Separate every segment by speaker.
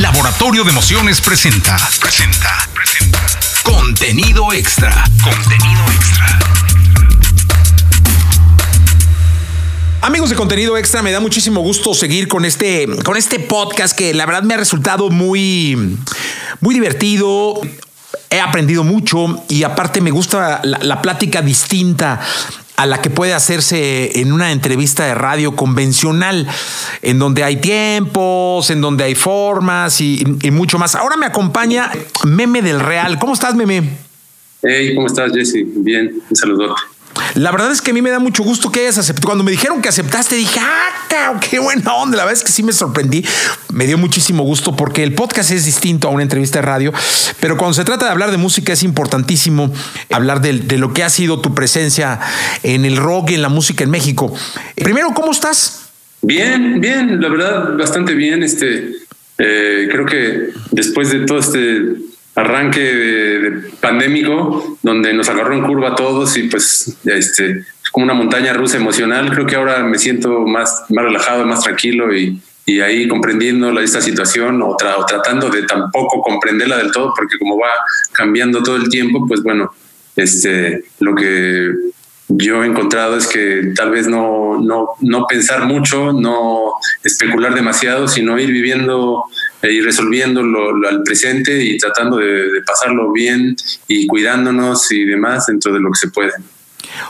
Speaker 1: Laboratorio de Emociones presenta. Presenta. Presenta. Contenido extra. Contenido extra.
Speaker 2: Amigos de contenido extra, me da muchísimo gusto seguir con este, con este podcast que la verdad me ha resultado muy, muy divertido. He aprendido mucho y aparte me gusta la, la plática distinta a la que puede hacerse en una entrevista de radio convencional, en donde hay tiempos, en donde hay formas y, mucho más. Ahora me acompaña Meme del Real. ¿Cómo estás, Meme?
Speaker 3: Hey, ¿cómo estás, Jesse? Bien, un saludote.
Speaker 2: La verdad es que a mí me da mucho gusto que hayas aceptado. Cuando me dijeron que aceptaste, dije, ah, qué buena onda. La verdad es que sí me sorprendí. Me dio muchísimo gusto porque el podcast es distinto a una entrevista de radio. Pero cuando se trata de hablar de música es importantísimo hablar de, lo que ha sido tu presencia en el rock y en la música en México. Primero, ¿cómo estás?
Speaker 3: Bien, bien, la verdad, bastante bien. Este, eh, creo que después de todo este arranque de, pandémico, donde nos agarró en curva a todos y pues este, es como una montaña rusa emocional. Creo que ahora me siento más, más relajado, más tranquilo y, y ahí comprendiendo la, esta situación o, o, tratando de tampoco comprenderla del todo, porque como va cambiando todo el tiempo, pues bueno, este, lo que yo he encontrado es que tal vez no, no, no pensar mucho, no especular demasiado, sino ir viviendo y resolviendo lo, lo, al presente y tratando de, de, pasarlo bien y cuidándonos y demás dentro de lo que se puede.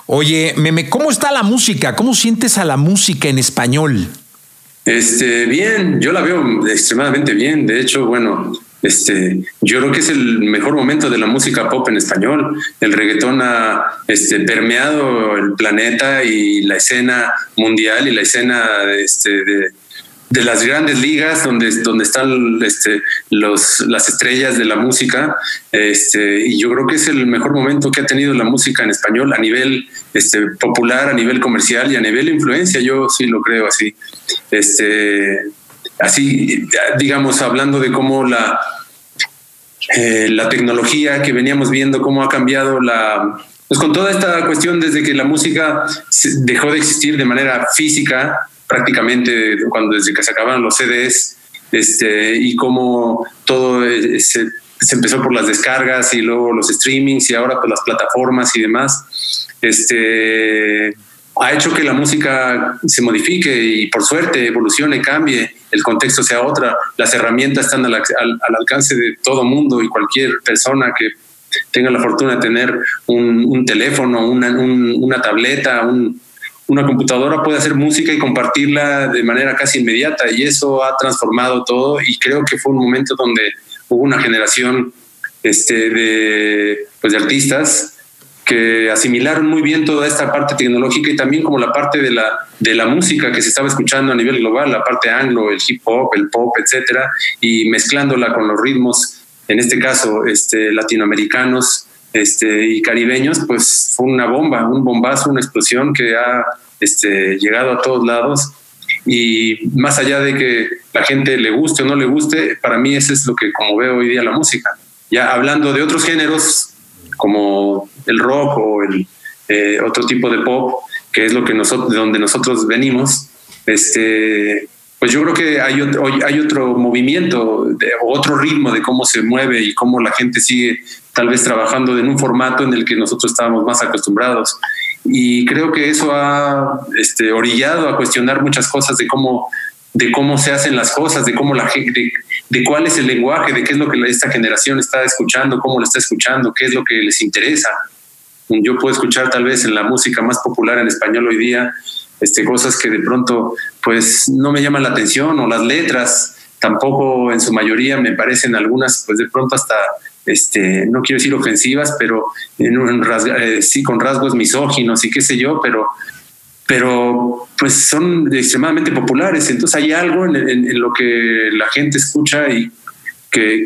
Speaker 2: Oye, Meme, ¿cómo está la música? ¿Cómo sientes a la música en español?
Speaker 3: Este, bien, yo la veo extremadamente bien. De hecho, bueno, este, yo creo que es el mejor momento de la música pop en español. El reggaetón ha este, permeado el planeta y la escena mundial y la escena este, de, de las grandes ligas donde, donde están este, los, las estrellas de la música. Este, y yo creo que es el mejor momento que ha tenido la música en español a nivel este, popular, a nivel comercial y a nivel influencia. Yo sí lo creo así. Este, así, digamos, hablando de cómo la, eh, la tecnología que veníamos viendo, cómo ha cambiado la, pues con toda esta cuestión desde que la música dejó de existir de manera física, prácticamente cuando desde que se acabaron los CDs, este, y cómo todo eh, se, empezó por las descargas y luego los streamings y ahora por las plataformas y demás, este, ha hecho que la música se modifique y por suerte evolucione, cambie, el contexto sea otra, las herramientas están al, al, al alcance de todo mundo y cualquier persona que tenga la fortuna de tener un, teléfono, una, un, una tableta, un, una computadora puede hacer música y compartirla de manera casi inmediata y eso ha transformado todo y creo que fue un momento donde hubo una generación este, de, pues de artistas que asimilaron muy bien toda esta parte tecnológica y también como la parte de la, de la música que se estaba escuchando a nivel global, la parte anglo, el hip hop, el pop, etcétera, y mezclándola con los ritmos, en este caso, este, latinoamericanos, este, y caribeños, pues fue una bomba, un bombazo, una explosión que ha este, llegado a todos lados. Y más allá de que la gente le guste o no le guste, para mí eso es lo que como veo hoy día la música. Ya hablando de otros géneros como el rock o el eh, otro tipo de pop, que es lo que nosotros, de donde nosotros venimos, este, pues yo creo que hay otro, hay otro movimiento, otro ritmo de cómo se mueve y cómo la gente sigue tal vez trabajando en un formato en el que nosotros estábamos más acostumbrados. Y creo que eso ha este, orillado a cuestionar muchas cosas de cómo, de cómo se hacen las cosas, de cómo la de, de cuál es el lenguaje, de qué es lo que esta generación está escuchando, cómo lo está escuchando, qué es lo que les interesa. Yo puedo escuchar tal vez en la música más popular en español hoy día este, cosas que de pronto pues no me llaman la atención o las letras tampoco en su mayoría me parecen algunas pues de pronto hasta este, no quiero decir ofensivas, pero en un rasga, eh, sí con rasgos misóginos y qué sé yo, pero, pero pues son extremadamente populares. Entonces hay algo en, en, en lo que la gente escucha y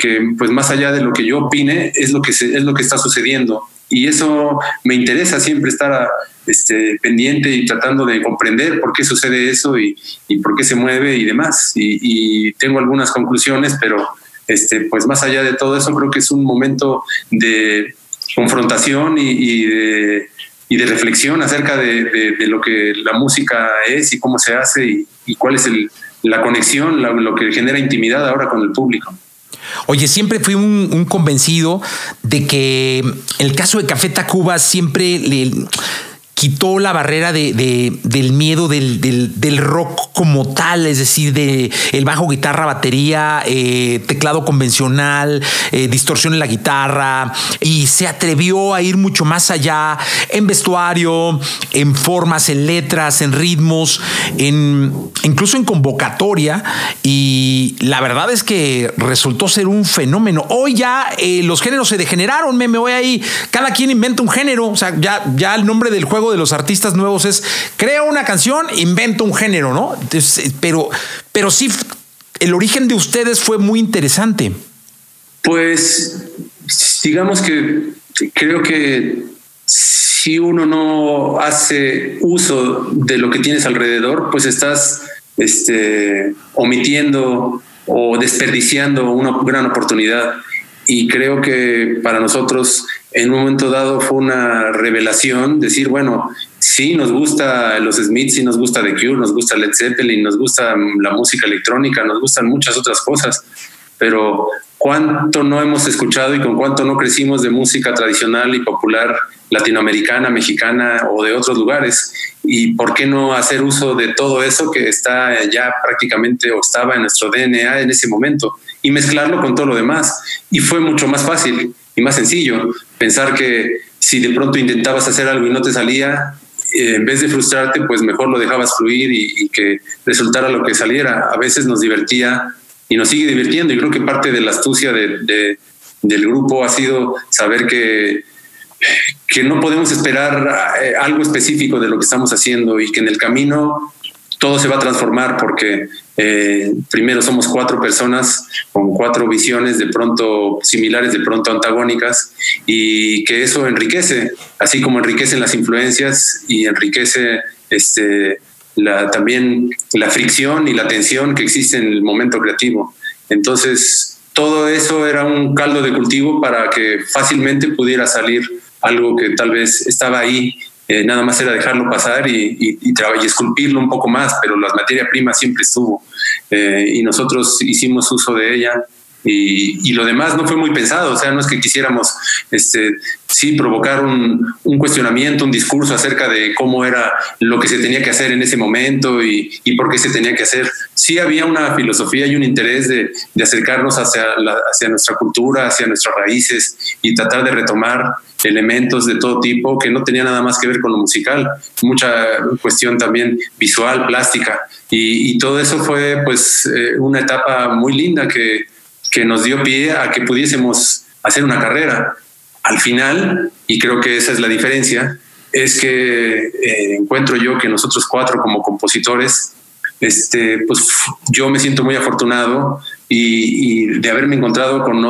Speaker 3: que, pues más allá de lo que yo opine, es lo que, se, es lo que está sucediendo. Y eso me interesa siempre estar este, pendiente y tratando de comprender por qué sucede eso y, y por qué se mueve y demás. Y, y tengo algunas conclusiones, pero este, pues más allá de todo eso, creo que es un momento de confrontación y, de, y de, reflexión acerca de, de, lo que la música es y cómo se hace y, cuál es el la conexión, lo que genera intimidad ahora con el público.
Speaker 2: Oye, siempre fui un, convencido de que el caso de Café Tacuba siempre le quitó la barrera de, del miedo del, rock como tal, es decir, de el bajo, guitarra, batería, eh, teclado convencional, eh, distorsión en la guitarra, y se atrevió a ir mucho más allá en vestuario, en formas, en letras, en ritmos, en, incluso en convocatoria, y la verdad es que resultó ser un fenómeno. Hoy ya eh, los géneros se degeneraron, me, voy ahí, cada quien inventa un género, o sea, ya el nombre del juego de los artistas nuevos es creo una canción, invento un género, ¿no? pero, pero sí, el origen de ustedes fue muy interesante.
Speaker 3: Pues digamos que creo que si uno no hace uso de lo que tienes alrededor, pues estás este, omitiendo o desperdiciando una gran oportunidad. Y creo que para nosotros en un momento dado fue una revelación, decir, bueno, sí nos gusta los Smiths, sí nos gusta The Cure, nos gusta Led Zeppelin, nos gusta la música electrónica, nos gustan muchas otras cosas, pero cuánto no hemos escuchado y con cuánto no crecimos de música tradicional y popular latinoamericana, mexicana o de otros lugares. ¿Y por qué no hacer uso de todo eso que está ya prácticamente o estaba en nuestro DNA en ese momento y mezclarlo con todo lo demás? Y fue mucho más fácil y más sencillo. Pensar que si de pronto intentabas hacer algo y no te salía, eh, en vez de frustrarte, pues mejor lo dejabas fluir y, que resultara lo que saliera. A veces nos divertía y nos sigue divirtiendo. Y creo que parte de la astucia de, del grupo ha sido saber que, que no podemos esperar eh, algo específico de lo que estamos haciendo y que en el camino todo se va a transformar porque eh, primero somos cuatro personas con cuatro visiones de pronto similares, de pronto antagónicas, y que eso enriquece, así como enriquecen las influencias y enriquece este, también la fricción y la tensión que existe en el momento creativo. Entonces, todo eso era un caldo de cultivo para que fácilmente pudiera salir algo que tal vez estaba ahí eh, nada más era dejarlo pasar y, y, y, esculpirlo un poco más, pero la materia prima siempre estuvo eh, y nosotros hicimos uso de ella. Y, lo demás no fue muy pensado, o sea, no es que quisiéramos, este, sí, provocar un, cuestionamiento, un discurso acerca de cómo era lo que se tenía que hacer en ese momento y, por qué se tenía que hacer. Sí había una filosofía y un interés de, acercarnos hacia, hacia nuestra cultura, hacia nuestras raíces y tratar de retomar elementos de todo tipo que no tenía nada más que ver con lo musical, mucha cuestión también visual, plástica, y, todo eso fue pues eh, una etapa muy linda que, que nos dio pie a que pudiésemos hacer una carrera. Al final, y creo que esa es la diferencia, es que eh, encuentro yo que nosotros cuatro como compositores, este, pues yo me siento muy afortunado y, de haberme encontrado con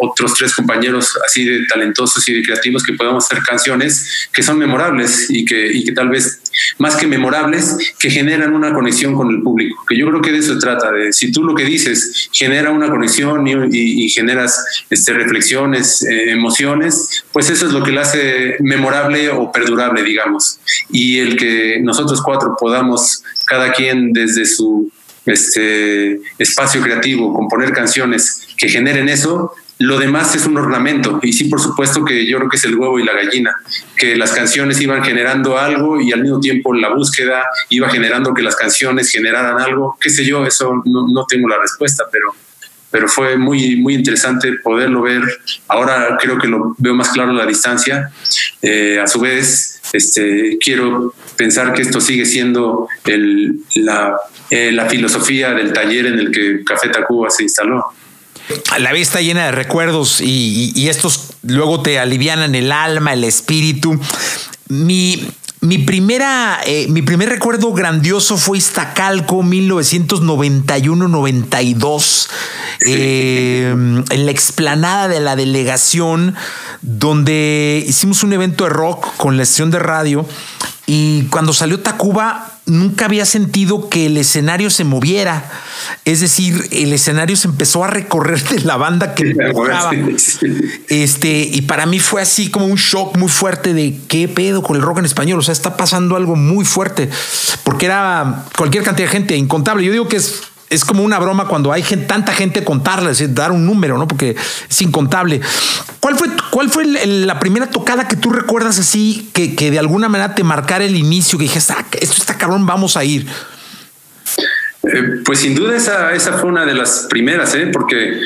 Speaker 3: otros tres compañeros así de talentosos y de creativos que podamos hacer canciones que son memorables y que, y que tal vez más que memorables, que generan una conexión con el público, que yo creo que de eso se trata, de si tú lo que dices genera una conexión y, generas este, reflexiones, eh, emociones, pues eso es lo que le hace memorable o perdurable, digamos. Y el que nosotros cuatro podamos, cada quien desde su este espacio creativo, componer canciones que generen eso, lo demás es un ornamento. Y sí, por supuesto que yo creo que es el huevo y la gallina, que las canciones iban generando algo y al mismo tiempo la búsqueda iba generando que las canciones generaran algo. Qué sé yo, eso no, tengo la respuesta, pero, pero fue muy, muy interesante poderlo ver. Ahora creo que lo veo más claro a la distancia. Eh, a su vez, este, quiero pensar que esto sigue siendo el, la, eh, la filosofía del taller en el que Café Tacuba se instaló.
Speaker 2: La vida está llena de recuerdos y, estos luego te alivianan el alma, el espíritu. Mi, mi primera, eh, mi primer recuerdo grandioso fue Iztacalco 1991-92, eh, en la explanada de la delegación, donde hicimos un evento de rock con la estación de radio y cuando salió Tacuba nunca había sentido que el escenario se moviera. Es decir, el escenario se empezó a recorrer de la banda que Este, y para mí fue así como un shock muy fuerte de qué pedo con el rock en español. O sea, está pasando algo muy fuerte porque era cualquier cantidad de gente incontable. Yo digo que es es como una broma cuando hay tanta gente contarla, es dar un número, ¿no? Porque es incontable. ¿Cuál fue, cuál fue la primera tocada que tú recuerdas así que, que, de alguna manera te marcara el inicio, que dijiste, ah, esto está cabrón, vamos a ir?
Speaker 3: Eh, pues sin duda esa, esa fue una de las primeras, ¿eh? porque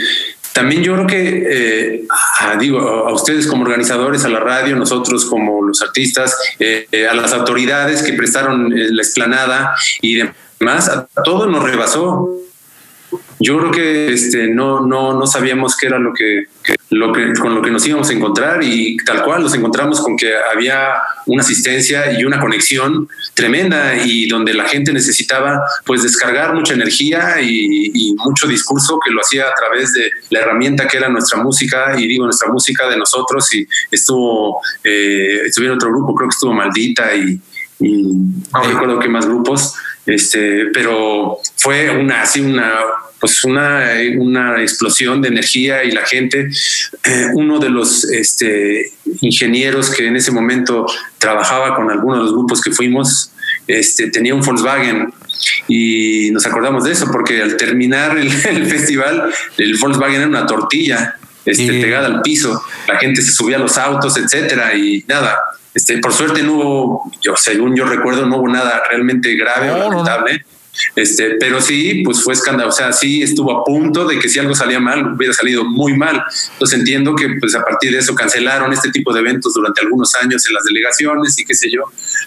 Speaker 3: también yo creo que, eh, a, digo, a ustedes como organizadores, a la radio, nosotros como los artistas, eh, a las autoridades que prestaron la explanada y demás más, a todo nos rebasó. Yo creo que este, no, no, no sabíamos qué era lo que, lo que, con lo que nos íbamos a encontrar y tal cual nos encontramos con que había una asistencia y una conexión tremenda y donde la gente necesitaba pues descargar mucha energía y, mucho discurso que lo hacía a través de la herramienta que era nuestra música y digo nuestra música de nosotros y estuvo, eh, estuvieron otro grupo, creo que estuvo Maldita y, y no recuerdo qué más grupos este, pero fue una, así una, pues una, una explosión de energía y la gente, eh, uno de los este, ingenieros que en ese momento trabajaba con algunos de los grupos que fuimos, este, tenía un Volkswagen y nos acordamos de eso porque al terminar el, festival, el Volkswagen era una tortilla este, pegada al piso, la gente se subía a los autos, etcétera, y nada, este, por suerte no hubo, yo, según yo recuerdo, no hubo nada realmente grave o lamentable. Este, pero sí, pues fue escándalo. O sea, sí estuvo a punto de que si algo salía mal, hubiera salido muy mal. Entonces entiendo que pues a partir de eso cancelaron este tipo de eventos durante algunos años en las delegaciones y qué sé yo.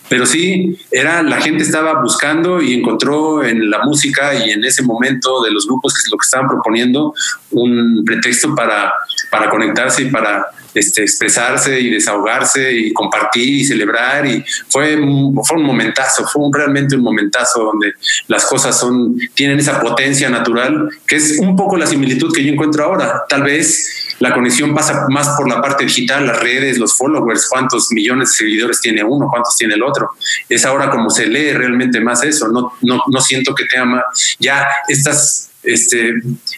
Speaker 3: Pero sí, era, la gente estaba buscando y encontró en la música y en ese momento de los grupos que es lo que estaban proponiendo un pretexto para, para conectarse y para este, expresarse y desahogarse y compartir y celebrar y fue, fue un momentazo, fue realmente un momentazo donde las cosas son, tienen esa potencia natural, que es un poco la similitud que yo encuentro ahora. Tal vez la conexión pasa más por la parte digital, las redes, los followers, cuántos millones de seguidores tiene uno, cuántos tiene el otro. Es ahora como se lee realmente más eso. No, no, no siento que tenga más, ya estas este,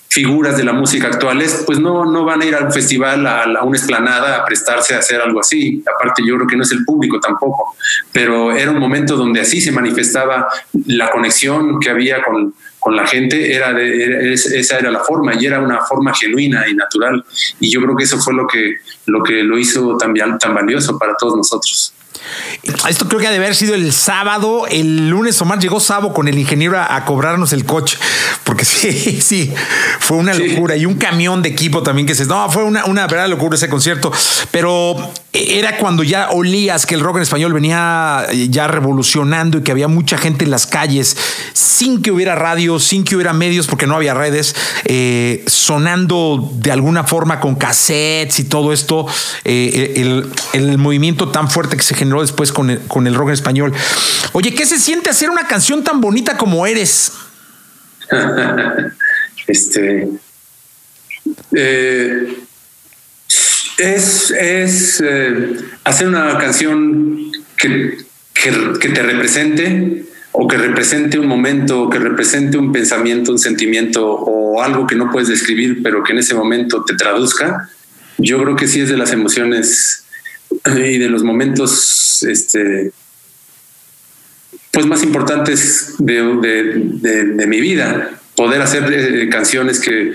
Speaker 3: figuras de la música actuales, pues no, no van a ir al festival, a, a, una esplanada, a prestarse a hacer algo así. Aparte, yo creo que no es el público tampoco, pero era un momento donde así se manifestaba la conexión que había con, con la gente, era, de, esa era la forma y era una forma genuina y natural. Y yo creo que eso fue lo que lo, que lo hizo tan, tan valioso para todos nosotros.
Speaker 2: Esto creo que ha de haber sido el sábado, el lunes Omar llegó sábado con el ingeniero a, cobrarnos el coche, porque sí, sí, fue una locura y un camión de equipo también que se... No, fue una, una verdadera locura ese concierto, pero era cuando ya olías que el rock en español venía ya revolucionando y que había mucha gente en las calles sin que hubiera radio, sin que hubiera medios, porque no había redes, eh, sonando de alguna forma con cassettes y todo esto, eh, el, el movimiento tan fuerte que se generó después con el, con el rock en español. Oye, ¿qué se siente hacer una canción tan bonita como eres?
Speaker 3: este. Eh, es, es eh, hacer una canción que, que, te represente o que represente un momento, o que represente un pensamiento, un sentimiento o algo que no puedes describir, pero que en ese momento te traduzca, yo creo que sí es de las emociones y de los momentos este, pues más importantes de, mi vida. Poder hacer eh, canciones que,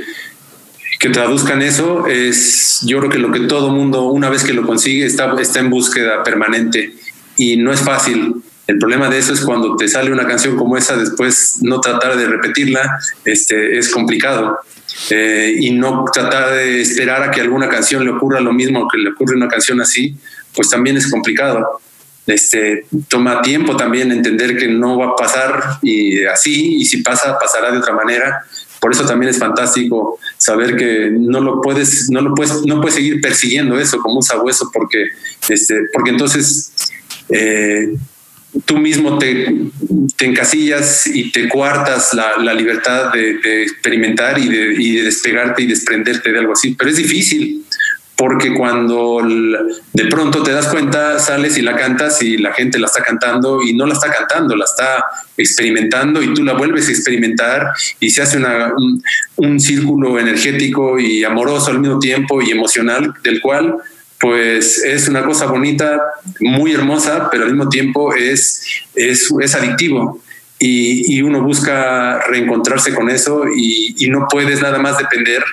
Speaker 3: que traduzcan eso es, yo creo que lo que todo mundo, una vez que lo consigue, está, está en búsqueda permanente y no es fácil. El problema de eso es cuando te sale una canción como esa, después no tratar de repetirla, este, es complicado. Eh, y no tratar de esperar a que alguna canción le ocurra lo mismo que le ocurre una canción así, pues también es complicado. Este, toma tiempo también entender que no va a pasar y así, y si pasa, pasará de otra manera. Por eso también es fantástico saber que no lo puedes, no lo puedes, no puedes seguir persiguiendo eso como un sabueso, porque, este, porque entonces eh, tú mismo te, encasillas y te cuartas la, libertad de, experimentar y de, despegarte y desprenderte de algo así. Pero es difícil, porque cuando de pronto te das cuenta, sales y la cantas y la gente la está cantando y no la está cantando, la está experimentando y tú la vuelves a experimentar y se hace un círculo energético y amoroso al mismo tiempo y emocional del cual pues es una cosa bonita, muy hermosa, pero al mismo tiempo es, es, adictivo. Y, uno busca reencontrarse con eso y, y, no puedes nada más depender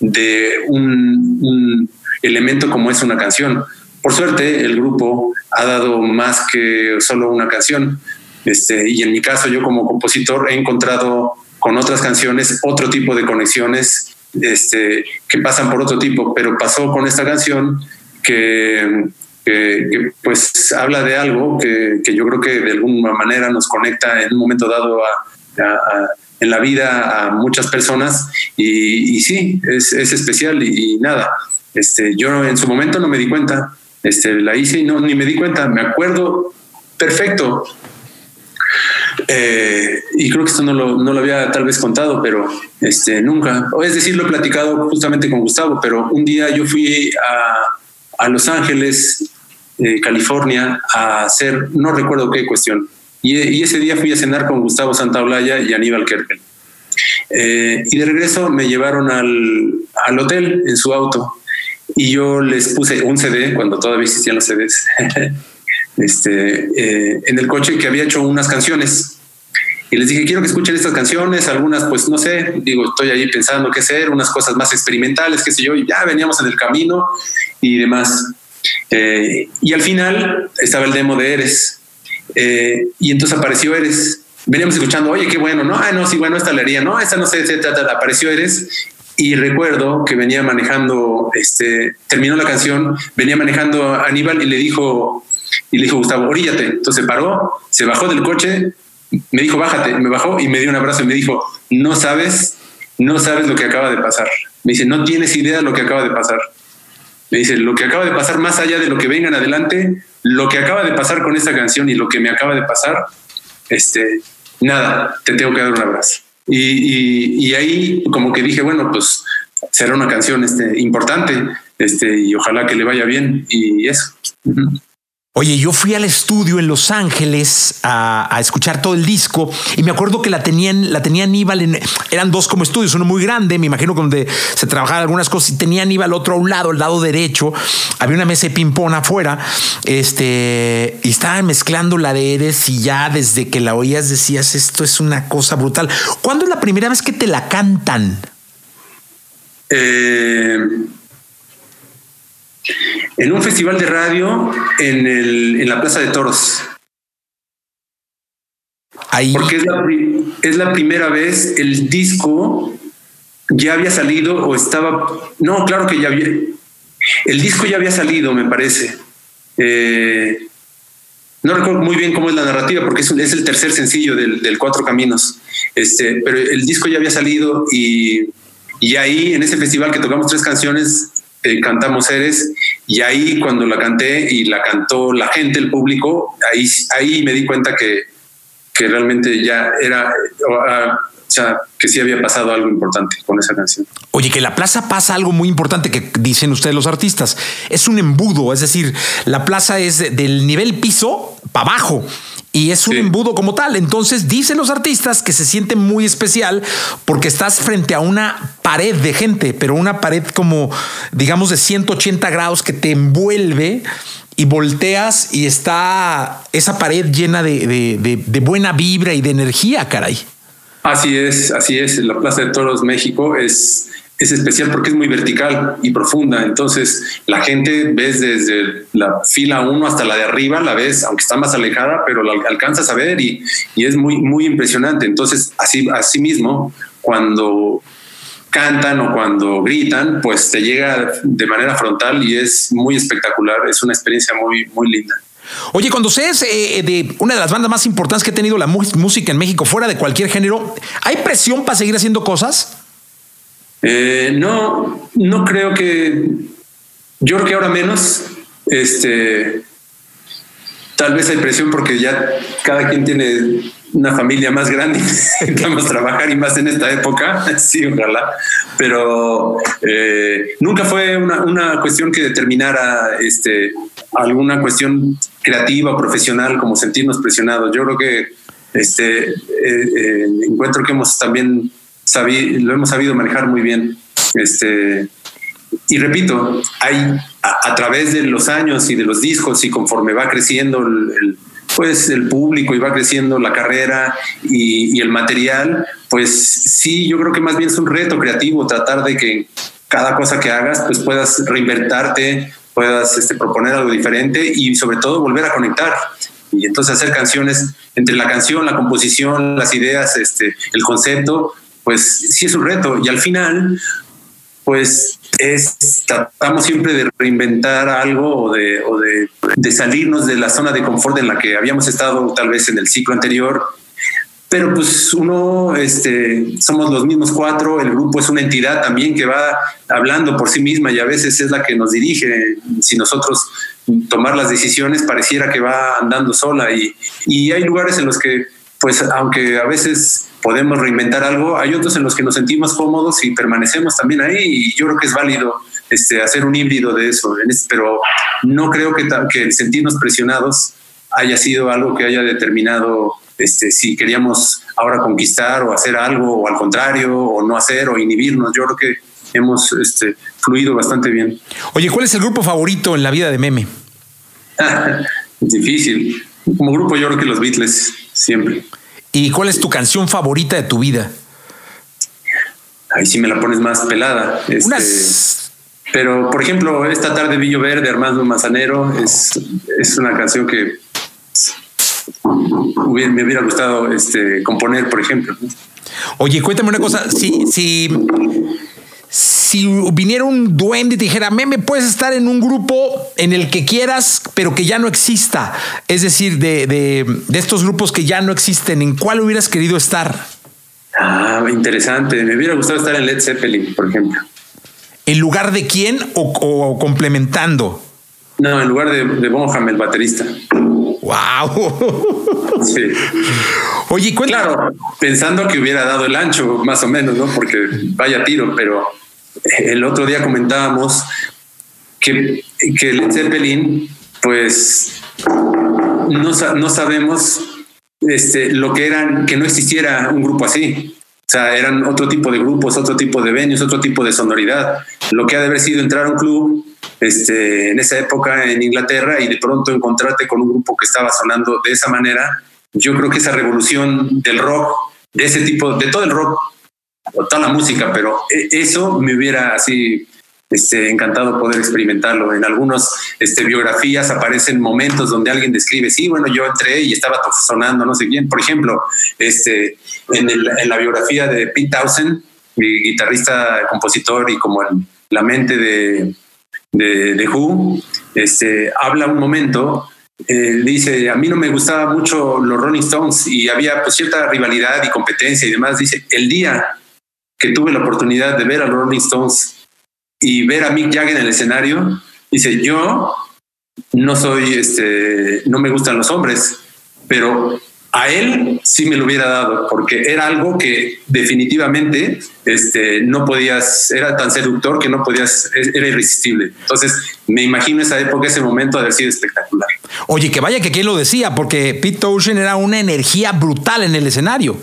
Speaker 3: de un, un, elemento como es una canción. Por suerte, el grupo ha dado más que solo una canción. Este, y en mi caso, yo como compositor he encontrado con otras canciones otro tipo de conexiones este, que pasan por otro tipo, pero pasó con esta canción que, pues habla de algo que, yo creo que de alguna manera nos conecta en un momento dado en la vida a muchas personas y, sí, es, especial y, nada, este, yo en su momento no me di cuenta, este, la hice y no, ni me di cuenta, me acuerdo perfecto. Eh, y creo que esto no lo, no lo había tal vez contado, pero este, nunca, es decir, lo he platicado justamente con Gustavo, pero un día yo fui a, a Los Ángeles, eh, California, a hacer, no recuerdo qué cuestión. Y, ese día fui a cenar con Gustavo Santaolalla y Aníbal Kerkel. Eh, y de regreso me llevaron al, al, hotel en su auto y yo les puse un CD cuando todavía existían los CDs este, eh, en el coche que había hecho unas canciones y les dije quiero que escuchen estas canciones algunas pues no sé digo estoy ahí pensando qué hacer unas cosas más experimentales qué sé yo y ya veníamos en el camino y demás. Eh, y al final estaba el demo de Eres. Eh, y entonces apareció Eres. Veníamos escuchando, oye, qué bueno, no, ah, no, sí, bueno, esta le haría, no, esta no sé, trata, apareció Eres. Y recuerdo que venía manejando, este, terminó la canción, venía manejando a Aníbal y le dijo, y le dijo, Gustavo, oríllate. Entonces se paró, se bajó del coche, me dijo, bájate, me bajó y me dio un abrazo y me dijo, no sabes, no sabes lo que acaba de pasar. Me dice, no tienes idea de lo que acaba de pasar. Me dice, lo que acaba de pasar, más allá de lo que vengan adelante, lo que acaba de pasar con esta canción y lo que me acaba de pasar, este, nada, te tengo que dar un abrazo. Y, ahí como que dije, bueno, pues será una canción este, importante este, y ojalá que le vaya bien y eso.
Speaker 2: Oye, yo fui al estudio en Los Ángeles a, escuchar todo el disco y me acuerdo que la tenían, la tenía Aníbal en, eran dos como estudios, uno muy grande, me imagino donde se trabajaban algunas cosas y tenía Aníbal otro a un lado, el lado derecho, había una mesa de ping-pong afuera, este, y estaban mezclando la de Eres y ya desde que la oías decías, esto es una cosa brutal. ¿Cuándo es la primera vez que te la cantan?
Speaker 3: Eh en un festival de radio en, el, en la Plaza de Toros. Ahí. Porque es la, es la primera vez el disco ya había salido o estaba. No, claro que ya había. El disco ya había salido, me parece. Eh, no recuerdo muy bien cómo es la narrativa, porque es, es el tercer sencillo del, del, Cuatro Caminos. Este, pero el disco ya había salido y, y ahí en ese festival que tocamos tres canciones, eh, cantamos Eres y ahí cuando la canté y la cantó la gente, el público, ahí, ahí me di cuenta que, que realmente ya era, o sea, que sí había pasado algo importante con esa canción.
Speaker 2: Oye, que la plaza pasa algo muy importante que dicen ustedes los artistas. Es un embudo, es decir, la plaza es del nivel piso para abajo y es un embudo como tal. Entonces dicen los artistas que se siente muy especial porque estás frente a una pared de gente, pero una pared como, digamos, de 180 grados que te envuelve y volteas y está esa pared llena de, de buena vibra y de energía, caray.
Speaker 3: Así es, así es. La Plaza de Toros México es es especial porque es muy vertical y profunda. Entonces, la gente ves desde la fila 1 hasta la de arriba, la ves, aunque está más alejada, pero la alcanzas a ver y, y es muy, muy impresionante. Entonces, así, así mismo, cuando cantan o cuando gritan, pues te llega de manera frontal y es muy espectacular. Es una experiencia muy, muy linda.
Speaker 2: Oye, cuando se es eh, de una de las bandas más importantes que ha tenido la música en México, fuera de cualquier género, ¿hay presión para seguir haciendo cosas?
Speaker 3: Eh, no, no creo que. Yo creo que ahora menos. Este. Tal vez hay presión porque ya cada quien tiene una familia más grande, a trabajar y más en esta época, sí, ojalá, pero eh, nunca fue una, una, cuestión que determinara este, alguna cuestión creativa profesional como sentirnos presionados. Yo creo que este eh, eh, encuentro que hemos también lo hemos sabido manejar muy bien. Este, y repito, hay a, través de los años y de los discos y conforme va creciendo el, pues el público y va creciendo la carrera y, el material, pues sí, yo creo que más bien es un reto creativo tratar de que cada cosa que hagas pues puedas reinventarte, puedas este, proponer algo diferente y sobre todo volver a conectar y entonces hacer canciones entre la canción, la composición, las ideas, este, el concepto, pues sí es un reto y al final pues es, tratamos siempre de reinventar algo o, de, de, salirnos de la zona de confort en la que habíamos estado tal vez en el ciclo anterior. Pero pues uno, este, somos los mismos cuatro, el grupo es una entidad también que va hablando por sí misma y a veces es la que nos dirige. Si nosotros tomar las decisiones pareciera que va andando sola y, y hay lugares en los que pues aunque a veces podemos reinventar algo, hay otros en los que nos sentimos cómodos y permanecemos también ahí y yo creo que es válido este, hacer un híbrido de eso, pero no creo que, que el sentirnos presionados haya sido algo que haya determinado este, si queríamos ahora conquistar o hacer algo o al contrario o no hacer o inhibirnos. Yo creo que hemos este, fluido bastante bien.
Speaker 2: Oye, ¿cuál es el grupo favorito en la vida de Meme?
Speaker 3: Difícil. Como grupo yo creo que los Beatles siempre.
Speaker 2: ¿Y cuál es tu canción favorita de tu vida?
Speaker 3: Ahí sí me la pones más pelada. Este, pero, por ejemplo, esta tarde Villo Verde, Armando Manzanero, es, es una canción que me hubiera gustado este, componer, por ejemplo.
Speaker 2: Oye, cuéntame una cosa, si, si, si viniera un duende y te dijera, me puedes estar en un grupo en el que quieras, pero que ya no exista. Es decir, de, de, estos grupos que ya no existen, ¿en cuál hubieras querido estar?
Speaker 3: Ah, interesante. Me hubiera gustado estar en Led Zeppelin, por ejemplo.
Speaker 2: ¿En lugar de quién o, complementando?
Speaker 3: No, en lugar de, de Bonham, el baterista.
Speaker 2: ¡Wow!
Speaker 3: Sí.
Speaker 2: Oye,
Speaker 3: Claro, pensando que hubiera dado el ancho, más o menos, ¿no? Porque vaya tiro, pero el otro día comentábamos que, que Led Zeppelin, pues no, no sabemos este, lo que eran, que no existiera un grupo así. O sea, eran otro tipo de grupos, otro tipo de venues, otro tipo de sonoridad. Lo que ha de haber sido entrar a un club este, en esa época en Inglaterra y de pronto encontrarte con un grupo que estaba sonando de esa manera. Yo creo que esa revolución del rock, de ese tipo, de todo el rock toda la música, pero e, eso me hubiera así este, encantado poder experimentarlo. En algunas este, biografías aparecen momentos donde alguien describe, sí, bueno, yo entré y estaba sonando, no sé bien. Por ejemplo, este, en, en la biografía de Pete Townsend, mi guitarrista, compositor y como la mente de, de, Who, este, habla un momento eh, dice, a mí no me gustaba mucho los Rolling Stones y había pues, cierta rivalidad y competencia y demás. Dice, el día que tuve la oportunidad de ver a los Rolling Stones y ver a Mick Jagger en el escenario, dice, yo no soy, este, no me gustan los hombres, pero a él sí me lo hubiera dado, porque era algo que definitivamente este, no podías, era tan seductor que no podías, era irresistible. Entonces, me imagino esa época, ese momento haber sido espectacular.
Speaker 2: Oye, que vaya que quién lo decía, porque Pete Townshend era una energía brutal en el escenario.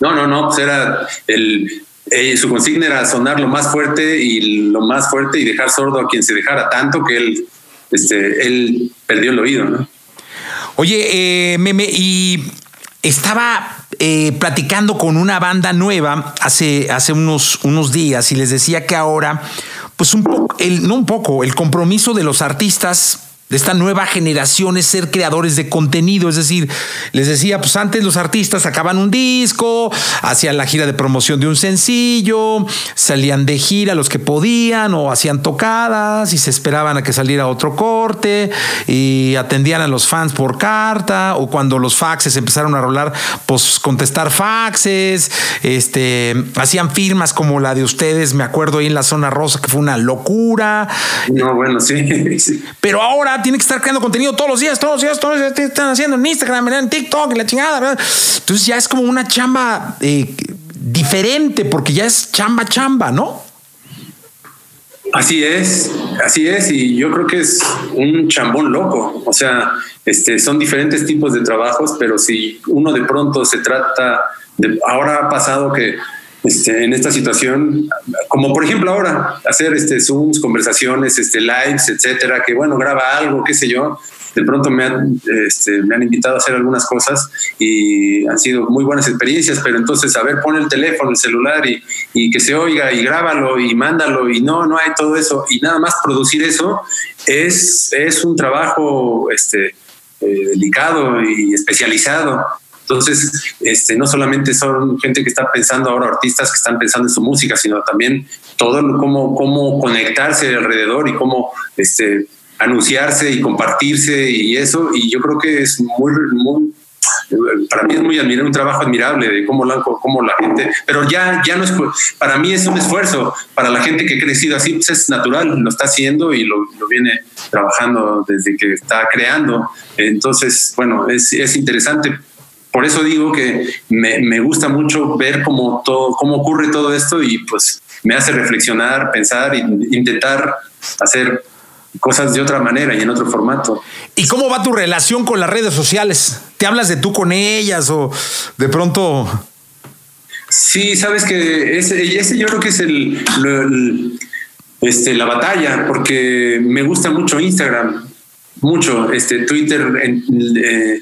Speaker 3: No, no, no, pues era el, eh, su consigna era sonar lo más fuerte y lo más fuerte y dejar sordo a quien se dejara tanto que él, este, él perdió el oído, ¿no?
Speaker 2: Oye, eh, Meme, y estaba eh, platicando con una banda nueva hace, hace unos, unos días y les decía que ahora, pues un poco, no un poco, el compromiso de los artistas de esta nueva generación es ser creadores de contenido. Es decir, les decía, pues antes los artistas sacaban un disco, hacían la gira de promoción de un sencillo, salían de gira los que podían o hacían tocadas y se esperaban a que saliera otro corte y atendían a los fans por carta o cuando los faxes empezaron a rolar, pues contestar faxes, este, hacían firmas como la de ustedes, me acuerdo ahí en la zona rosa que fue una locura.
Speaker 3: No, bueno, sí.
Speaker 2: Pero ahora tiene que estar creando contenido todos los días, todos los días, todos los días están haciendo en Instagram, en TikTok, en la chingada. ¿verdad? Entonces ya es como una chamba eh, diferente porque ya es chamba, chamba, ¿no?
Speaker 3: Así es, así es, y yo creo que es un chambón loco. O sea, este, son diferentes tipos de trabajos, pero si uno de pronto se trata de, ahora ha pasado que este, en esta situación, como por ejemplo ahora, hacer este Zooms, conversaciones, este lives, etcétera, que bueno, graba algo, qué sé yo. De pronto me han, este, me han invitado a hacer algunas cosas y han sido muy buenas experiencias, pero entonces, a ver, pon el teléfono, el celular y, y que se oiga y grábalo y mándalo y no, no hay todo eso. Y nada más producir eso es, es un trabajo este, eh, delicado y especializado. Entonces, este, no solamente son gente que está pensando ahora, artistas que están pensando en su música, sino también todo cómo, cómo conectarse alrededor y cómo este, anunciarse y compartirse y eso. Y yo creo que es muy, muy para mí es muy admirable, un trabajo admirable de cómo la, cómo la gente, pero ya, ya no es, para mí es un esfuerzo, para la gente que ha crecido así, pues es natural, lo está haciendo y lo, lo viene trabajando desde que está creando. Entonces, bueno, es, es interesante por eso digo que me, me, gusta mucho ver cómo todo, cómo ocurre todo esto y pues me hace reflexionar, pensar e intentar hacer cosas de otra manera y en otro formato.
Speaker 2: ¿Y cómo va tu relación con las redes sociales? ¿Te hablas de tú con ellas o de pronto?
Speaker 3: Sí, sabes que ese, ese yo creo que es el, el, este, la batalla, porque me gusta mucho Instagram, mucho, este, Twitter. En, eh,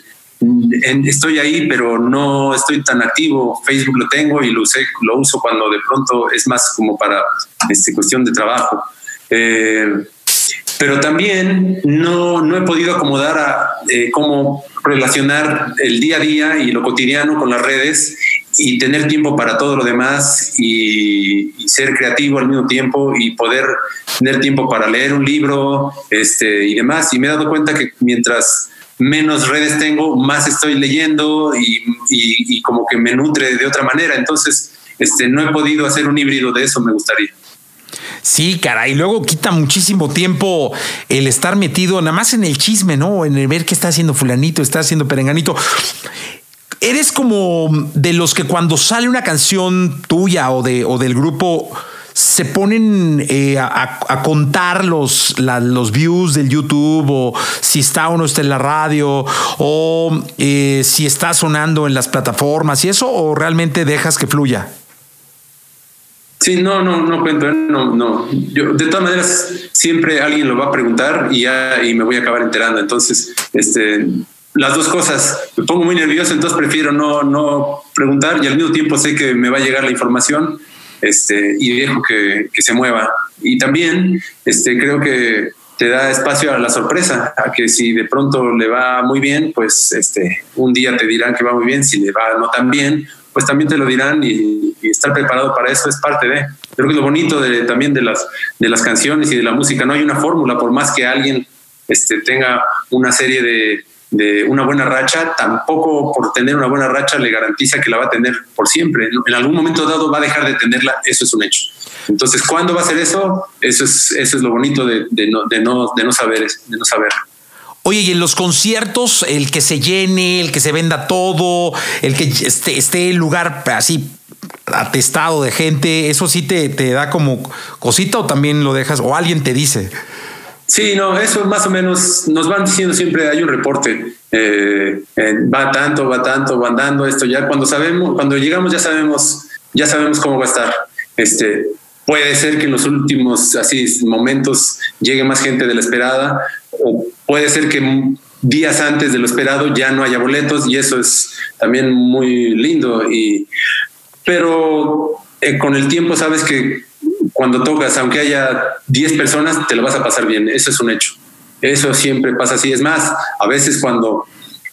Speaker 3: estoy ahí, pero no estoy tan activo. Facebook lo tengo y lo, usé, lo uso cuando de pronto es más como para este, cuestión de trabajo. Eh, pero también no, no, he podido acomodar a eh, cómo relacionar el día a día y lo cotidiano con las redes y tener tiempo para todo lo demás y, y, ser creativo al mismo tiempo y poder tener tiempo para leer un libro este, y demás. Y me he dado cuenta que mientras menos redes tengo, más estoy leyendo y, y, y, como que me nutre de otra manera. Entonces, este, no he podido hacer un híbrido de eso, me gustaría.
Speaker 2: Sí, caray, luego quita muchísimo tiempo el estar metido nada más en el chisme, ¿no? En el ver qué está haciendo fulanito, está haciendo perenganito. Eres como de los que cuando sale una canción tuya o, de, o del grupo se ponen eh, a, contar los, los views del YouTube o si está o no está en la radio o eh, si está sonando en las plataformas y eso o realmente dejas que fluya?
Speaker 3: Sí, no, no, no cuento, no, no. Yo, de todas maneras, siempre alguien lo va a preguntar y y me voy a acabar enterando. Entonces, este, las dos cosas, me pongo muy nervioso, entonces prefiero no, no preguntar y al mismo tiempo sé que me va a llegar la información este, y dejo que, que se mueva. Y también este, creo que te da espacio a la sorpresa, a que si de pronto le va muy bien, pues este, un día te dirán que va muy bien, si le va no tan bien, pues también te lo dirán y, y, estar preparado para eso es parte de. Creo que lo bonito de, también de las, de las canciones y de la música, no hay una fórmula, por más que alguien este, tenga una serie de, de una buena racha, tampoco por tener una buena racha le garantiza que la va a tener por siempre. En algún momento dado va a dejar de tenerla, eso es un hecho. Entonces, ¿cuándo va a ser eso? Eso es, eso es lo bonito de, no, de, no, de no saber, de no saber.
Speaker 2: Oye, y en los conciertos, el que se llene, el que se venda todo, el que esté, esté el lugar así atestado de gente, ¿eso sí te, te da como cosita o también lo dejas o alguien te dice?
Speaker 3: Sí, no, eso más o menos nos van diciendo siempre, hay un reporte, eh, va tanto, va tanto, va andando esto, ya cuando sabemos, cuando llegamos ya sabemos, ya sabemos cómo va a estar. Este, puede ser que en los últimos así momentos llegue más gente de la esperada, o puede ser que días antes de lo esperado ya no haya boletos y eso es también muy lindo y pero eh, con el tiempo sabes que cuando tocas aunque haya 10 personas te lo vas a pasar bien. Eso es un hecho. Eso siempre pasa así. Es más a veces cuando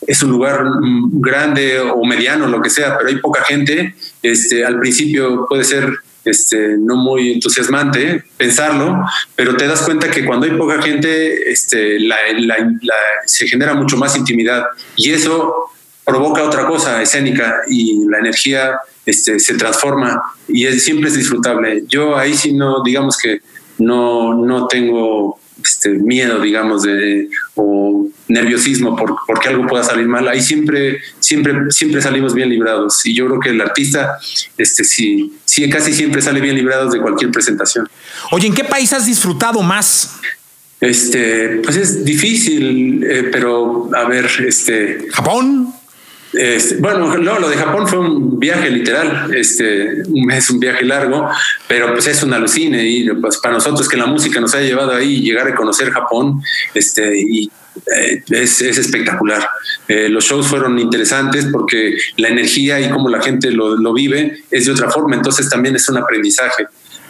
Speaker 3: es un lugar grande o mediano lo que sea pero hay poca gente este al principio puede ser este, no muy entusiasmante pensarlo, pero te das cuenta que cuando hay poca gente este, la, la, la, se genera mucho más intimidad. Y eso provoca otra cosa escénica y la energía este, se transforma y es, siempre es disfrutable. Yo ahí sí no, digamos que no, no tengo este, miedo, digamos, de, o nerviosismo por, porque algo pueda salir mal, ahí siempre, siempre, siempre salimos bien librados. Y yo creo que el artista, este, sí, sí, casi siempre sale bien librado de cualquier presentación.
Speaker 2: Oye, ¿en qué país has disfrutado más?
Speaker 3: Este, pues es difícil, eh, pero a ver, este.
Speaker 2: ¿Japón?
Speaker 3: Este, bueno, no, lo de Japón fue un viaje literal, este, es un viaje largo, pero pues es una alucine y pues para nosotros que la música nos ha llevado ahí llegar a conocer Japón, este, y eh, es, espectacular. Eh, los shows fueron interesantes porque la energía y cómo la gente lo, vive es de otra forma, entonces también es un aprendizaje.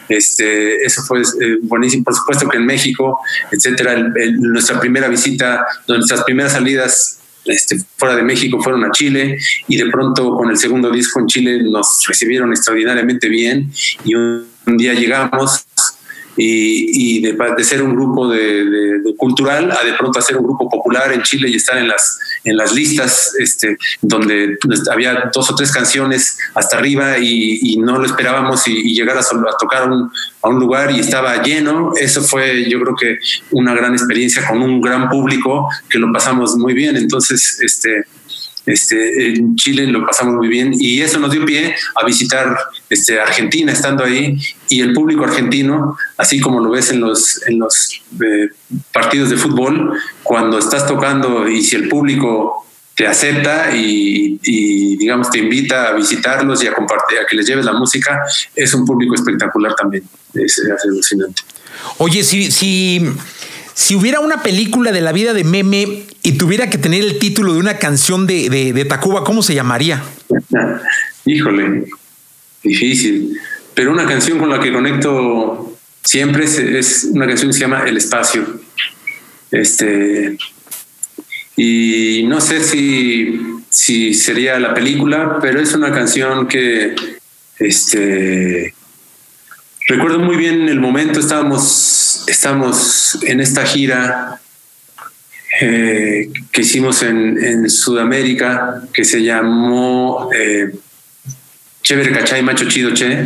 Speaker 3: Este, eso fue eh, buenísimo. Por supuesto que en México, etcétera, nuestra primera visita, nuestras primeras salidas este, fuera de México fueron a Chile y de pronto con el segundo disco en Chile nos recibieron extraordinariamente bien y un, día llegamos y, de, ser un grupo de, cultural a de pronto hacer un grupo popular en Chile y estar en las en las listas este, donde había dos o tres canciones hasta arriba y, no lo esperábamos y, llegar a, a tocar un, a un lugar y estaba lleno. Eso fue, yo creo que una gran experiencia con un gran público que lo pasamos muy bien. Entonces, este, este, en Chile lo pasamos muy bien y eso nos dio pie a visitar este, Argentina estando ahí y el público argentino, así como lo ves en los, en los eh, partidos de fútbol, cuando estás tocando y si el público te acepta y, digamos te invita a visitarlos y a compartir, a que les lleves la música, es un público espectacular también. Es, alucinante.
Speaker 2: Oye, si, si, si hubiera una película de la vida de Meme y tuviera que tener el título de una canción de, de, Tacuba, ¿cómo se llamaría?
Speaker 3: Híjole, difícil. Pero una canción con la que conecto siempre es, es una canción que se llama El Espacio. Este, y no sé si, si sería la película, pero es una canción que este, recuerdo muy bien el momento, estábamos, estábamos en esta gira eh, que hicimos en, Sudamérica, que se llamó eh, Cachay Macho Chido Che,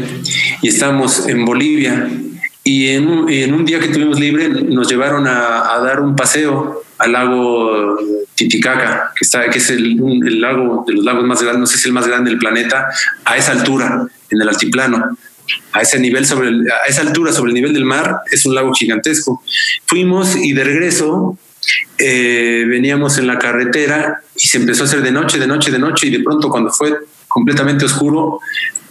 Speaker 3: y estábamos en Bolivia. Y en un, día que tuvimos libre nos llevaron a dar un paseo al lago Titicaca, que, está, que es el, lago de los lagos más grandes, no sé si el más grande del planeta, a esa altura, en el altiplano. A ese nivel sobre a esa altura sobre el nivel del mar es un lago gigantesco. Fuimos y de regreso eh, veníamos en la carretera y se empezó a hacer de noche, de noche, de noche y de pronto cuando fue completamente oscuro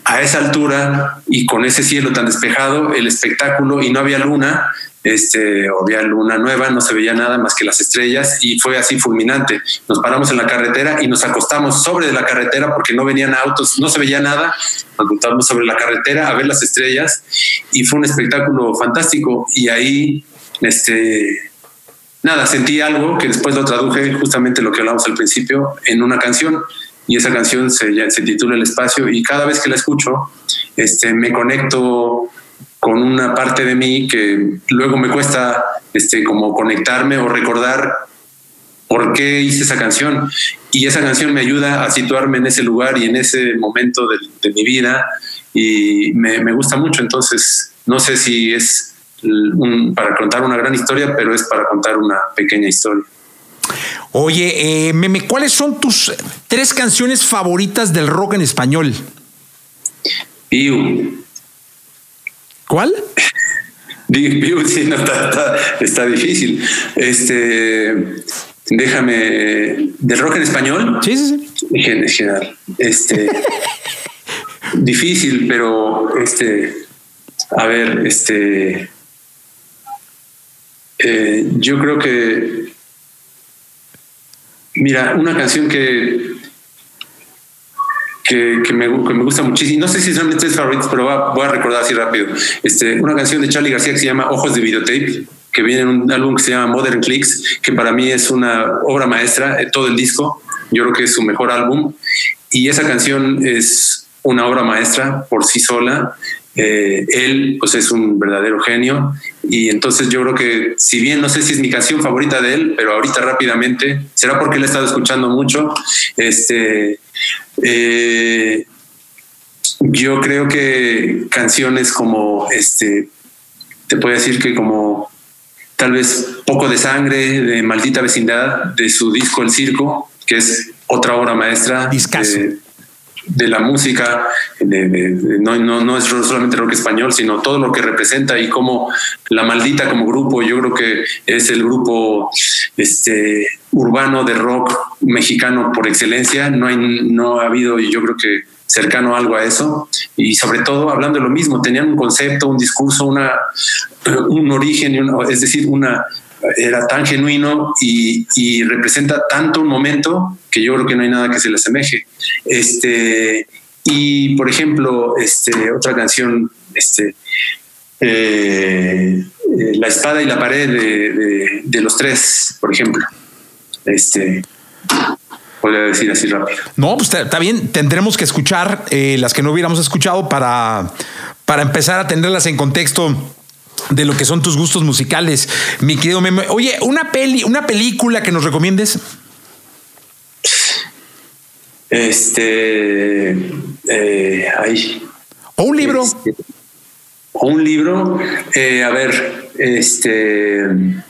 Speaker 3: a esa altura y con ese cielo tan despejado, el espectáculo y no había luna, este, había luna nueva, no se veía nada más que las estrellas y fue así fulminante. Nos paramos en la carretera y nos acostamos sobre la carretera porque no venían autos, no se veía nada. Nos acostamos sobre la carretera a ver las estrellas y fue un espectáculo fantástico. Y ahí, este, nada, sentí algo que después lo traduje justamente lo que hablamos al principio en una canción y esa canción se, se titula El Espacio y cada vez que la escucho, este, me conecto con una parte de mí que luego me cuesta este, como conectarme o recordar por qué hice esa canción. Y esa canción me ayuda a situarme en ese lugar y en ese momento de, mi vida y me, gusta mucho. Entonces, no sé si es para contar una gran historia, pero es para contar una pequeña historia.
Speaker 2: Oye, eh, Meme, ¿cuáles son tus tres canciones favoritas del rock en español?
Speaker 3: Piu.
Speaker 2: ¿Cuál?
Speaker 3: Sí, está, difícil. Este, déjame. ¿Del rock en español?
Speaker 2: Sí, sí, sí.
Speaker 3: General. Este. difícil, pero este. A ver, este. Eh, yo creo que. Mira, una canción que que, me, gusta muchísimo. No sé si son mis tres favoritos, pero voy a, recordar así rápido. Este, una canción de Charlie García que se llama Ojos de Videotape, que viene en un álbum que se llama Modern Clicks, que para mí es una obra maestra, todo el disco. Yo creo que es su mejor álbum. Y esa canción es una obra maestra por sí sola. Eh, él pues es un verdadero genio y entonces yo creo que si bien no sé si es mi canción favorita de él, pero ahorita rápidamente, será porque le he estado escuchando mucho, este, eh, yo creo que canciones como este, te puedo decir que como tal vez Poco de Sangre, de Maldita Vecindad, de su disco El Circo, que es otra obra maestra de, de, la música, no, no, no, es solamente rock español, sino todo lo que representa y como La Maldita como grupo, yo creo que es el grupo este, urbano de rock mexicano por excelencia, no, hay, no ha habido, y yo creo que cercano algo a eso. Y sobre todo hablando de lo mismo, tenían un concepto, un discurso, una, un origen, es decir, una, era tan genuino y, representa tanto un momento que yo creo que no hay nada que se le asemeje. Este, y por ejemplo, este, otra canción, este, eh, eh, La espada y la pared de, de, los tres, por ejemplo. Este, podría decir así rápido.
Speaker 2: No, pues está bien, tendremos que escuchar eh, las que no hubiéramos escuchado para, para empezar a tenerlas en contexto de lo que son tus gustos musicales, mi querido Memo. Oye, una peli, una película que nos recomiendes.
Speaker 3: Este, eh, ahí.
Speaker 2: O un libro.
Speaker 3: Este, o un libro. Eh, a ver, este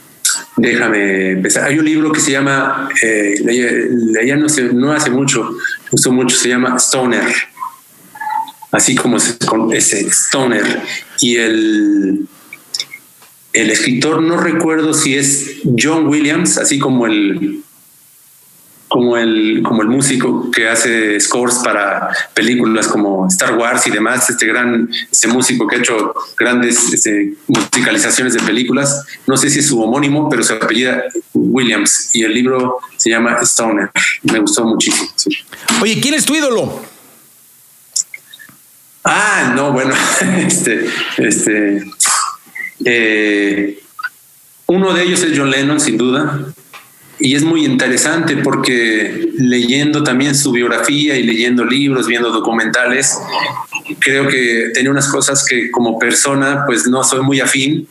Speaker 3: Déjame empezar. Hay un libro que se llama, eh, leía, no, no, hace mucho, gustó mucho, se llama Stoner. Así como con ese Stoner. Y el, el escritor, no recuerdo si es John Williams, así como el, como el, como el músico que hace scores para películas como Star Wars y demás, este gran este músico que ha hecho grandes este, musicalizaciones de películas. No sé si es su homónimo, pero se apellida Williams y el libro se llama Stoner. Me gustó muchísimo.
Speaker 2: Oye, ¿quién es tu ídolo?
Speaker 3: Ah, no, bueno, este, este, eh, uno de ellos es John Lennon, sin duda y es muy interesante porque leyendo también su biografía y leyendo libros, viendo documentales, creo que tenía unas cosas que como persona pues no soy muy afín,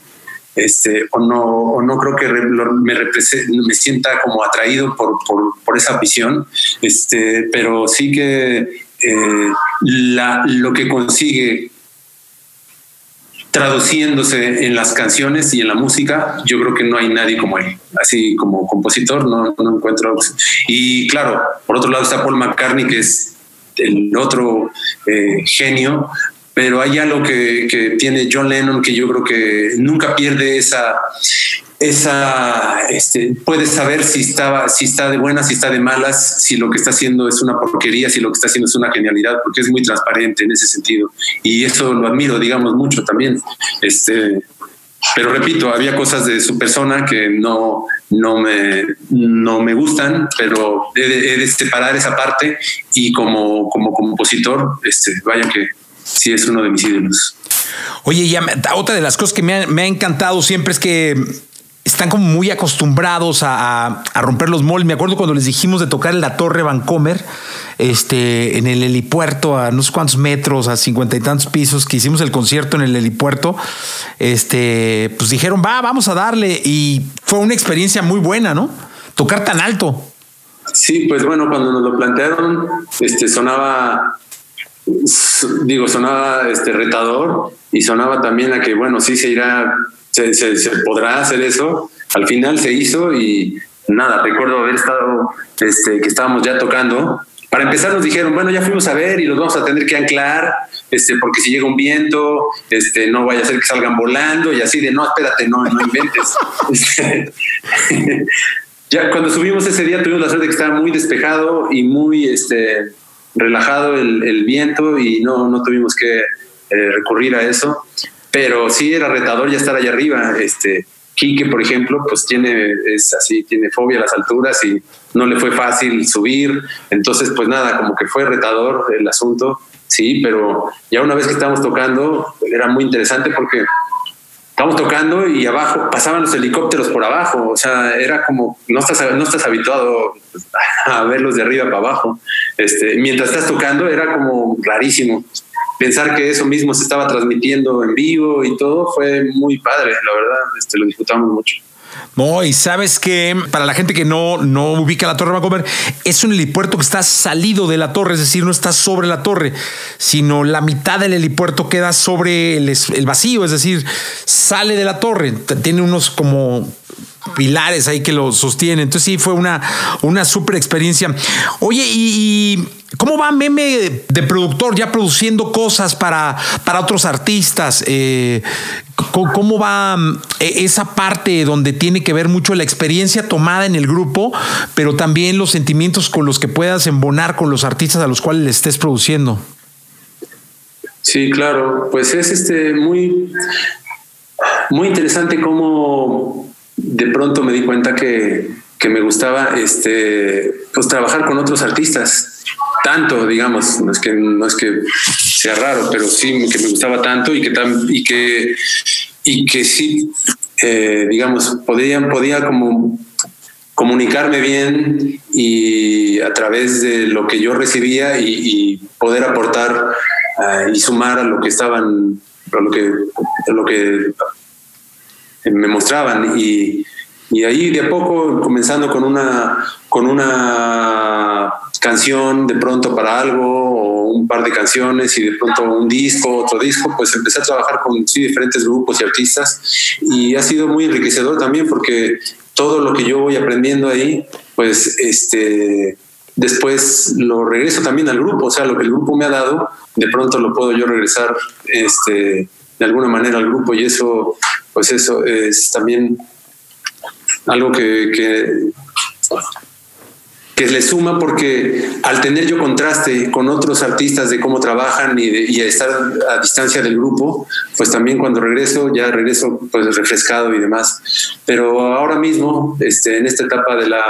Speaker 3: este, o, no, o no creo que me, me sienta como atraído por, por, por, esa visión, este, pero sí que eh, la, lo que consigue traduciéndose en las canciones y en la música, yo creo que no hay nadie como él. Así como compositor, no, no encuentro. Y claro, por otro lado está Paul McCartney, que es el otro eh, genio, pero hay algo que, que, tiene John Lennon que yo creo que nunca pierde esa, esa, este, puedes saber si, estaba, si está de buenas, si está de malas, si lo que está haciendo es una porquería, si lo que está haciendo es una genialidad, porque es muy transparente en ese sentido. Y eso lo admiro, digamos, mucho también. Este, pero repito, había cosas de su persona que no, no, me, no me gustan, pero he de, separar esa parte y como, como compositor, este, vaya que sí es uno de mis ídolos.
Speaker 2: Oye, ya, otra de las cosas que me me ha encantado siempre es que están como muy acostumbrados a, romper los moldes. Me acuerdo cuando les dijimos de tocar en la Torre Vancomer, este, en el helipuerto, a no sé cuántos metros, a cincuenta y tantos pisos, que hicimos el concierto en el helipuerto, este, pues dijeron, va, vamos a darle. Y fue una experiencia muy buena, ¿no? Tocar tan alto.
Speaker 3: Sí, pues bueno, cuando nos lo plantearon, este, sonaba, digo, sonaba este, retador y sonaba también a que, bueno, sí se irá se, podrá hacer eso. Al final se hizo y nada, recuerdo haber estado, este, que estábamos ya tocando. Para empezar nos dijeron, bueno, ya fuimos a ver y los vamos a tener que anclar, este, porque si llega un viento, este, no vaya a ser que salgan volando y así de, no, espérate, no, no inventes. Ya cuando subimos ese día tuvimos la suerte de que estaba muy despejado y muy este, relajado el, viento y no, no tuvimos que eh, recurrir a eso pero sí era retador ya estar allá arriba. Este, Quique, por ejemplo, pues tiene, es así, tiene fobia a las alturas y no le fue fácil subir. Entonces, pues nada, como que fue retador el asunto, sí, pero ya una vez que estábamos tocando, era muy interesante porque estábamos tocando y abajo pasaban los helicópteros por abajo, o sea, era como, no estás, no estás habituado a verlos de arriba para abajo. Este, mientras estás tocando era como rarísimo pensar que eso mismo se estaba transmitiendo en vivo y todo fue muy padre, la verdad, este, lo disfrutamos mucho.
Speaker 2: No, y sabes que para la gente que no, no ubica la Torre Vancomer, es un helipuerto que está salido de la torre, es decir, no está sobre la torre, sino la mitad del helipuerto queda sobre el, el vacío, es decir, sale de la torre. Tiene unos como pilares ahí que lo sostienen. Entonces sí, fue una, una super experiencia. Oye, y, ¿cómo va Meme de productor ya produciendo cosas para, para otros artistas? Eh, ¿Cómo va e, esa parte donde tiene que ver mucho la experiencia tomada en el grupo, pero también los sentimientos con los que puedas embonar con los artistas a los cuales le estés produciendo?
Speaker 3: Sí, claro, pues es este muy, muy interesante cómo de pronto me di cuenta que, que me gustaba este, pues trabajar con otros artistas. Tanto, digamos, no es que, no es que sea raro, pero sí que me gustaba tanto y que, y que, y que sí, eh, digamos, podía, podía como comunicarme bien y a través de lo que yo recibía y, poder aportar eh, y sumar a lo que estaban, a lo que, lo que me mostraban. Y, y ahí de a poco comenzando con una con una canción de pronto para algo o un par de canciones y de pronto un disco, otro disco, pues empecé a trabajar con diferentes grupos y artistas. Y ha sido muy enriquecedor también porque todo lo que yo voy aprendiendo ahí, pues este después lo regreso también al grupo, o sea, lo que el grupo me ha dado, de pronto lo puedo yo regresar este de alguna manera al grupo. Y eso pues eso es también algo que, que, le suma porque al tener yo contraste con otros artistas de cómo trabajan y, y estar a distancia del grupo, pues también cuando regreso, ya regreso pues refrescado y demás. Pero ahora mismo, este, en esta etapa de la,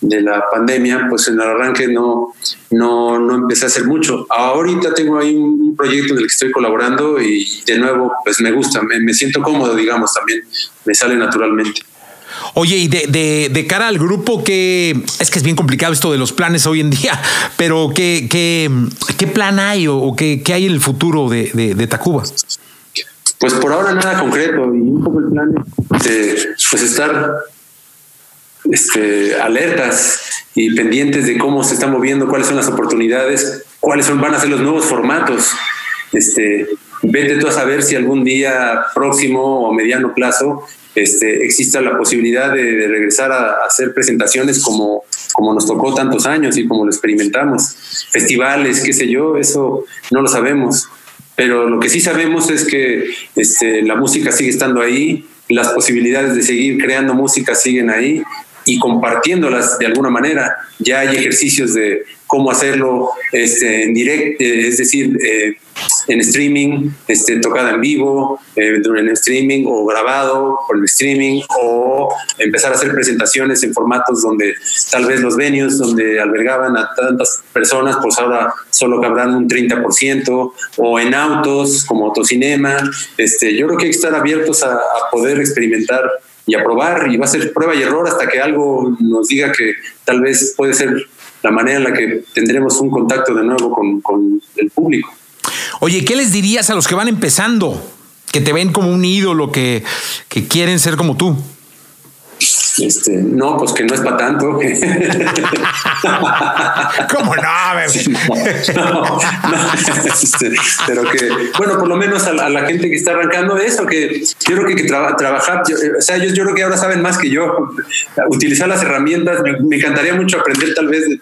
Speaker 3: de la pandemia, pues en el arranque no, no, no empecé a hacer mucho. Ahorita tengo ahí un proyecto en el que estoy colaborando y de nuevo, pues me gusta, me, me siento cómodo, digamos, también me sale naturalmente.
Speaker 2: Oye, y de, de, cara al grupo, que es que es bien complicado esto de los planes hoy en día, pero ¿qué, qué, qué plan hay o, qué, qué, hay en el futuro de, de, Tacuba?
Speaker 3: Pues por ahora nada concreto y un poco el plan es pues estar este, alertas y pendientes de cómo se está moviendo, cuáles son las oportunidades, cuáles son, van a ser los nuevos formatos. Este, vete tú a saber si algún día próximo o mediano plazo este, exista la posibilidad de, regresar a, hacer presentaciones como, como nos tocó tantos años y como lo experimentamos. Festivales, qué sé yo, eso no lo sabemos. Pero lo que sí sabemos es que este, la música sigue estando ahí, las posibilidades de seguir creando música siguen ahí y compartiéndolas de alguna manera. Ya hay ejercicios de cómo hacerlo este, en directo, eh, es decir, eh, en streaming, este, tocada en vivo, eh, en streaming o grabado por el streaming o empezar a hacer presentaciones en formatos donde tal vez los venues donde albergaban a tantas personas, pues ahora solo cabrán un 30% o en autos como autocinema. Este, yo creo que hay que estar abiertos a, a poder experimentar y a probar y va a ser prueba y error hasta que algo nos diga que tal vez puede ser la manera en la que tendremos un contacto de nuevo con, con el público.
Speaker 2: Oye, ¿qué les dirías a los que van empezando? Que te ven como un ídolo, que, que quieren ser como tú.
Speaker 3: Este, no, pues que no es para tanto.
Speaker 2: ¿Cómo no?
Speaker 3: Este, pero que, bueno, por lo menos a la, gente que está arrancando eso, que yo creo que, trabajar, o sea, yo, yo, creo que ahora saben más que yo, utilizar las herramientas, me, encantaría mucho aprender tal vez de,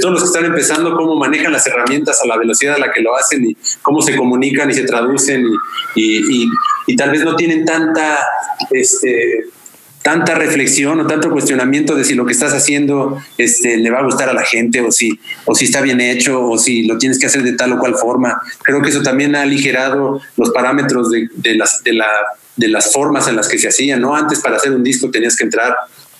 Speaker 3: todos los que están empezando, cómo manejan las herramientas a la velocidad a la que lo hacen y cómo se comunican y se traducen y, y, y tal vez no tienen tanta... Este, tanta reflexión o tanto cuestionamiento de si lo que estás haciendo este, le va a gustar a la gente o si, o si está bien hecho o si lo tienes que hacer de tal o cual forma. Creo que eso también ha aligerado los parámetros de, las, de, la, de las formas en las que se hacían. ¿no? Antes para hacer un disco tenías que entrar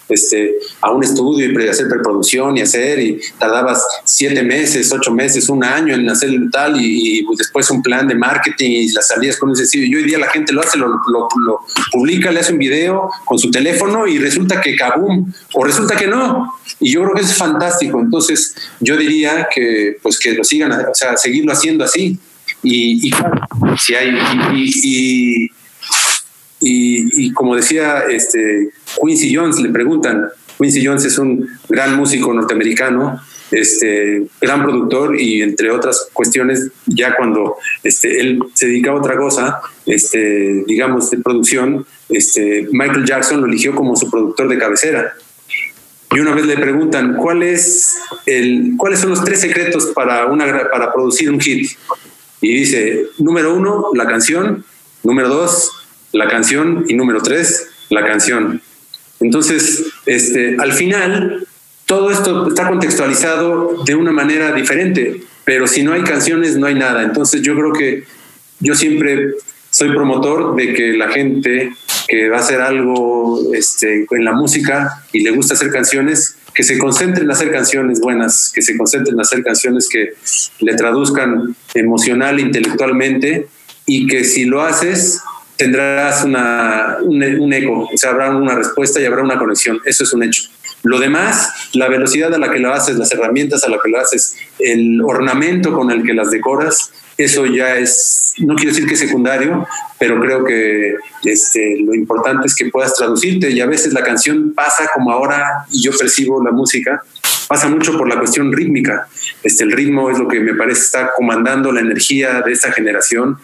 Speaker 3: este, a un estudio y hacer preproducción y hacer, y tardabas siete meses, ocho meses, un año en hacer tal, y, después un plan de marketing y las salías con ese sitio. Y hoy día la gente lo hace, lo, lo, publica, le hace un video con su teléfono y resulta que kabum, o resulta que no. Y yo creo que es fantástico. Entonces, yo diría que, pues, que lo sigan, o sea, seguirlo haciendo así. Y, y claro, si hay, y, y, y como decía este Quincy Jones, le preguntan. Quincy Jones es un gran músico norteamericano, este, gran productor y entre otras cuestiones, ya cuando este, él se dedica a otra cosa, este, digamos, de producción, este, Michael Jackson lo eligió como su productor de cabecera. Y una vez le preguntan, ¿cuál es el, ¿cuáles son los tres secretos para, una, para producir un hit? Y dice, número uno, la canción, número dos, la canción y número tres, la canción. Entonces, este, al final, todo esto está contextualizado de una manera diferente, pero si no hay canciones, no hay nada. Entonces, yo creo que yo siempre soy promotor de que la gente que va a hacer algo este, en la música y le gusta hacer canciones, que se concentren en hacer canciones buenas, que se concentren en hacer canciones que le traduzcan emocional, intelectualmente, y que si lo haces, tendrás un, eco, o sea, habrá una respuesta y habrá una conexión. Eso es un hecho. Lo demás, la velocidad a la que lo haces, las herramientas a la que lo haces, el ornamento con el que las decoras, eso ya es, no quiero decir que es secundario, pero creo que este, lo importante es que puedas traducirte y a veces la canción pasa como ahora y yo percibo la música, pasa mucho por la cuestión rítmica. Este, el ritmo es lo que me parece está comandando la energía de esta generación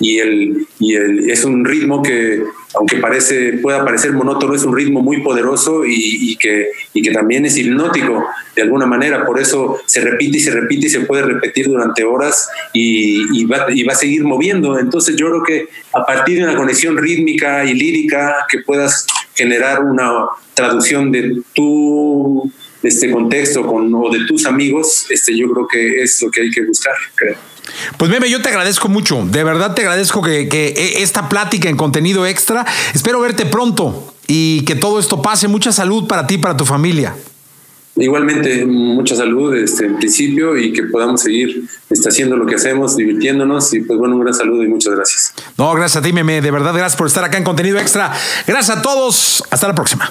Speaker 3: y, el, y el, es un ritmo que, aunque parece, pueda parecer monótono, es un ritmo muy poderoso y, que, y que también es hipnótico de alguna manera. Por eso se repite y se repite y se puede repetir durante horas y, va, y va a seguir moviendo. Entonces yo creo que a partir de una conexión rítmica y lírica que puedas generar una traducción de tu este contexto con, o de tus amigos, este, yo creo que es lo que hay que buscar, creo.
Speaker 2: Pues Meme, yo te agradezco mucho, de verdad te agradezco que, que esta plática en contenido extra, espero verte pronto y que todo esto pase, mucha salud para ti y para tu familia.
Speaker 3: Igualmente, mucha salud este, en principio y que podamos seguir este, haciendo lo que hacemos, divirtiéndonos y pues bueno, un gran saludo y muchas gracias.
Speaker 2: No, gracias a ti, Meme, de verdad, gracias por estar acá en Contenido Extra. Gracias a todos, hasta la próxima.